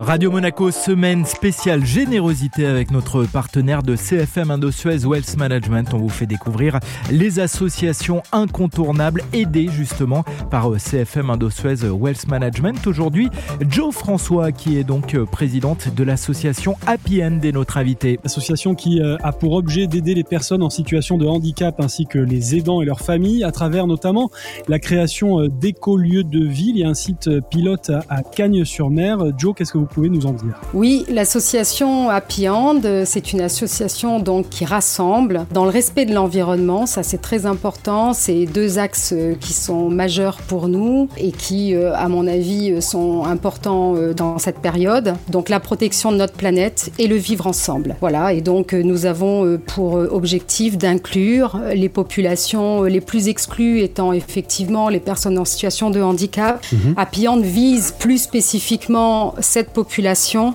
Radio Monaco, semaine spéciale générosité avec notre partenaire de CFM Indo-Suez Wealth Management. On vous fait découvrir les associations incontournables aidées justement par euh, CFM Indo-Suez Wealth Management. Aujourd'hui, Joe François qui est donc euh, présidente de l'association Happy End est notre invité. Association qui euh, a pour objet d'aider les personnes en situation de handicap ainsi que les aidants et leurs familles à travers notamment la création d'écolieux de ville. Il y a un site pilote à Cagnes-sur-Mer. Joe, qu'est-ce que vous pouvez nous en dire Oui, l'association Happy Hand, c'est une association donc qui rassemble dans le respect de l'environnement. Ça, c'est très important. C'est deux axes euh, qui sont majeurs pour nous et qui, euh, à mon avis, euh, sont importants dans cette période. Donc, la protection de notre planète et le vivre ensemble. Voilà. Et donc, nous avons pour objectif d'inclure les populations les plus exclues étant effectivement les personnes en situation de handicap. Happy Hand vise plus spécifiquement cette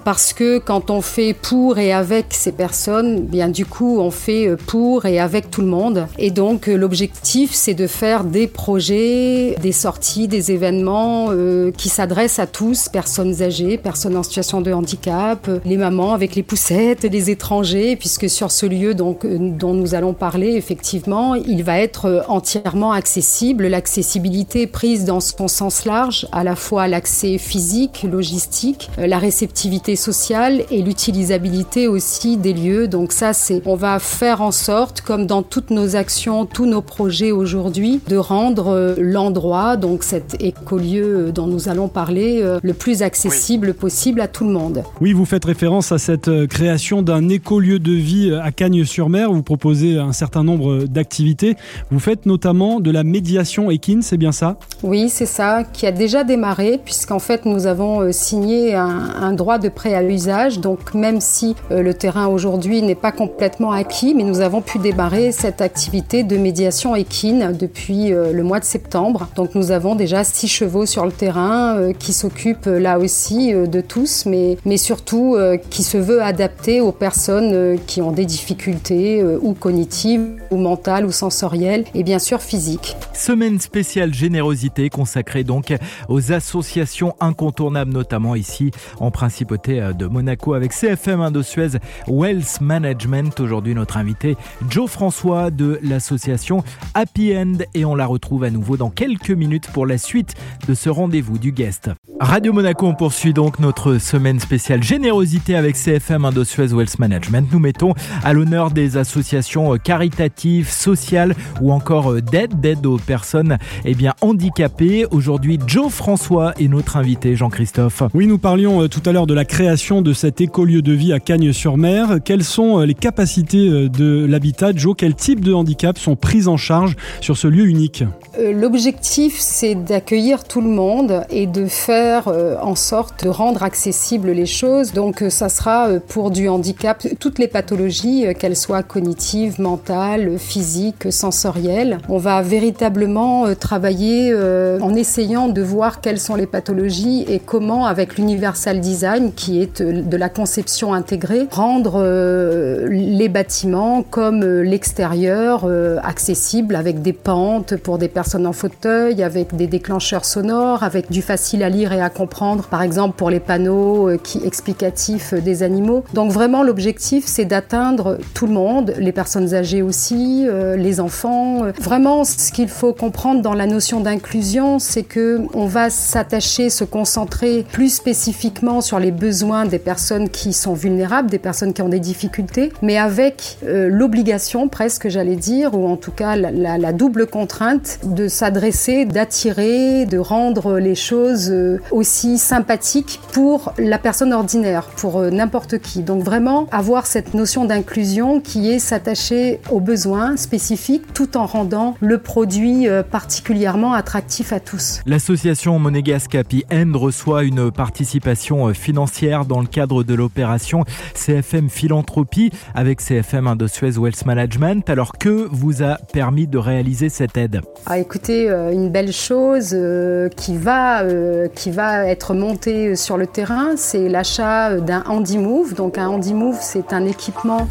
parce que quand on fait pour et avec ces personnes, bien du coup on fait euh, pour et avec tout le monde. Et donc euh, l'objectif c'est de faire des projets, des sorties, des événements euh, qui s'adressent à tous, personnes âgées, personnes en situation de handicap, les mamans avec les poussettes, les étrangers, puisque sur ce lieu donc dont nous allons parler effectivement, il va être entièrement accessible. L'accessibilité prise dans son sens large, à la fois l'accès physique, logistique, la réceptivité sociale et l'utilisabilité aussi des lieux. Donc ça, c'est, on va faire en sorte, comme dans toutes nos actions, tous nos projets aujourd'hui, de rendre euh, l'endroit, donc cet écolieu dont nous allons parler, euh, le plus accessible possible à tout le monde. Oui, vous faites référence à cette euh, création d'un écolieu de vie à Cagnes-sur-Mer. Vous proposez un certain nombre d'activités. Vous faites notamment de la médiation équine, c'est bien ça? Oui, c'est ça, qui a déjà démarré, puisqu'en fait, nous avons signé un, un, droit de prêt à usage. Donc même si euh, le terrain aujourd'hui n'est pas complètement acquis, mais nous avons pu démarrer cette activité de médiation équine depuis euh, le mois de septembre. Donc nous avons déjà six chevaux sur le terrain euh, qui s'occupent là aussi de tous, mais, mais surtout qui se veut adapter aux personnes qui ont des difficultés ou cognitives ou mentales ou sensorielles et bien sûr physiques. Semaine spéciale générosité consacrée donc aux associations incontournables, notamment ici en principauté euh, de Monaco avec CFM Indo-Suez Wealth Management. Aujourd'hui, notre invité Joe François de l'association Happy End et on la retrouve à nouveau dans quelques minutes pour la suite de ce rendez-vous du guest. Radio Monaco, on poursuit donc notre semaine spéciale générosité avec CFM Indo-Suez Wealth Management. Nous mettons à l'honneur des associations euh, caritatives, sociales ou encore euh, d'aide, d'aide aux personnes eh bien, handicapées. Aujourd'hui, Joe François est notre invité, Jean-Christophe. Oui, nous parlions tout à l'heure de la création de cet écolieu de vie à Cagnes-sur-Mer. Quelles sont les capacités euh, de l'habitat Joe, quels types de handicaps sont pris en charge sur ce lieu unique? Euh, L'objectif, c'est d'accueillir tout le monde et de faire euh, en sorte de rendre accessibles les choses. Donc, ça sera pour du handicap, toutes les pathologies, qu'elles soient cognitives, mentales, physiques, sensorielles. On va véritablement travailler en essayant de voir quelles sont les pathologies et comment, avec l'universal design, qui est euh, de la conception intégrée, rendre euh, les bâtiments comme euh, l'extérieur accessible avec des pentes pour des personnes en fauteuil, avec des déclencheurs sonores, avec du facile à lire à comprendre, par exemple pour les panneaux qui explicatifs des animaux. Donc vraiment l'objectif c'est d'atteindre tout le monde, les personnes âgées aussi, les enfants. Vraiment ce qu'il faut comprendre dans la notion d'inclusion, c'est que on va s'attacher, se concentrer plus spécifiquement sur les besoins des personnes qui sont vulnérables, des personnes qui ont des difficultés, mais avec euh, l'obligation presque, j'allais dire, ou en tout cas la, double contrainte de s'adresser, d'attirer, de rendre les choses euh, aussi sympathiques pour la personne ordinaire, pour euh, n'importe qui. Donc vraiment avoir cette notion d'inclusion qui est s'attacher aux besoins spécifiques tout en rendant le produit particulièrement attractif à tous. L'association monégasque Happy End reçoit une participation financière dans le cadre de l'opération CFM Philanthropie avec CFM Indo-Suez Wealth Management. Alors que vous a permis de réaliser cette aide? Ah, Écoutez, euh, une belle chose euh, qui, va, euh, qui va être montée sur le terrain, c'est l'achat d'un Handy Move. Donc un Handy Move, c'est un équipement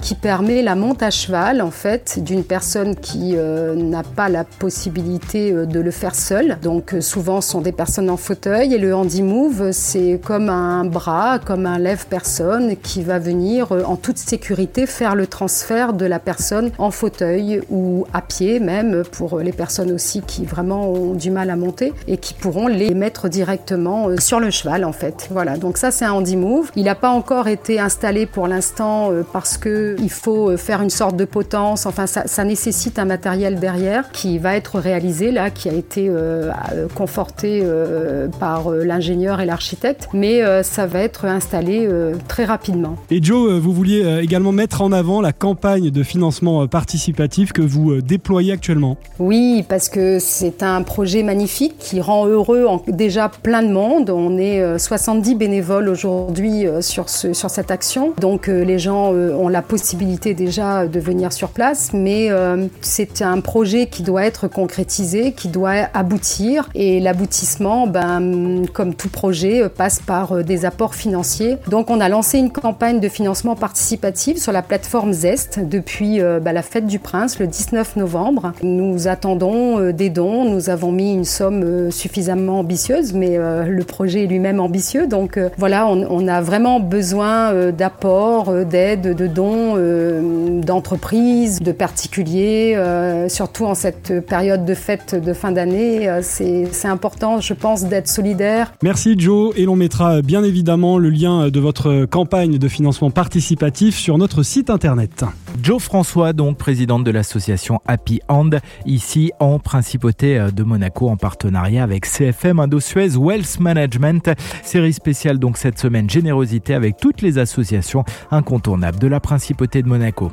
qui permet la monte à cheval en fait d'une personne qui n'a pas la possibilité de le faire seule. Donc souvent ce sont des personnes en fauteuil et le handi move c'est comme un bras, comme un lève-personne qui va venir en toute sécurité faire le transfert de la personne en fauteuil ou à pied même pour les personnes aussi qui vraiment ont du mal à monter et qui pourront les mettre directement euh, sur le cheval en fait. Voilà, donc ça c'est un handy move. Il n'a pas encore été installé pour l'instant euh, parce que il faut euh, faire une sorte de potence. Enfin, ça, ça, nécessite un matériel derrière qui va être réalisé là, qui a été conforté par l'ingénieur et l'architecte, mais ça va être installé très rapidement. Et Joe, vous vouliez également mettre en avant la campagne de financement participatif que vous déployez actuellement. Oui, parce que c'est un projet magnifique qui rend heureux déjà plein de monde. On est 70 euh, bénévoles aujourd'hui euh, sur, ce, sur cette action. Donc euh, les gens ont la possibilité déjà de venir sur place, mais c'est un projet qui doit être concrétisé, qui doit aboutir. Et l'aboutissement, ben, comme tout projet, passe par des apports financiers. Donc on a lancé une campagne de financement participatif sur la plateforme Zest depuis ben, la fête du Prince le 19 novembre. Nous attendons des dons. Nous avons mis une somme suffisamment ambitieuse, mais euh, le projet est lui-même ambitieux. Donc euh, voilà, on, a vraiment besoin euh, d'apports, d'aide, de dons d'entreprises, de particuliers, surtout en cette période de fête de fin d'année. C'est important, je pense, d'être solidaire. Merci Joe, et l'on mettra bien évidemment le lien de votre campagne de financement participatif sur notre site internet. Joe François, donc présidente de l'association Happy Hand, ici en principauté de Monaco en partenariat avec CFM Indo-Suez Wealth Management. Série spéciale donc cette semaine générosité avec toutes les associations incontournables de la principauté de Monaco.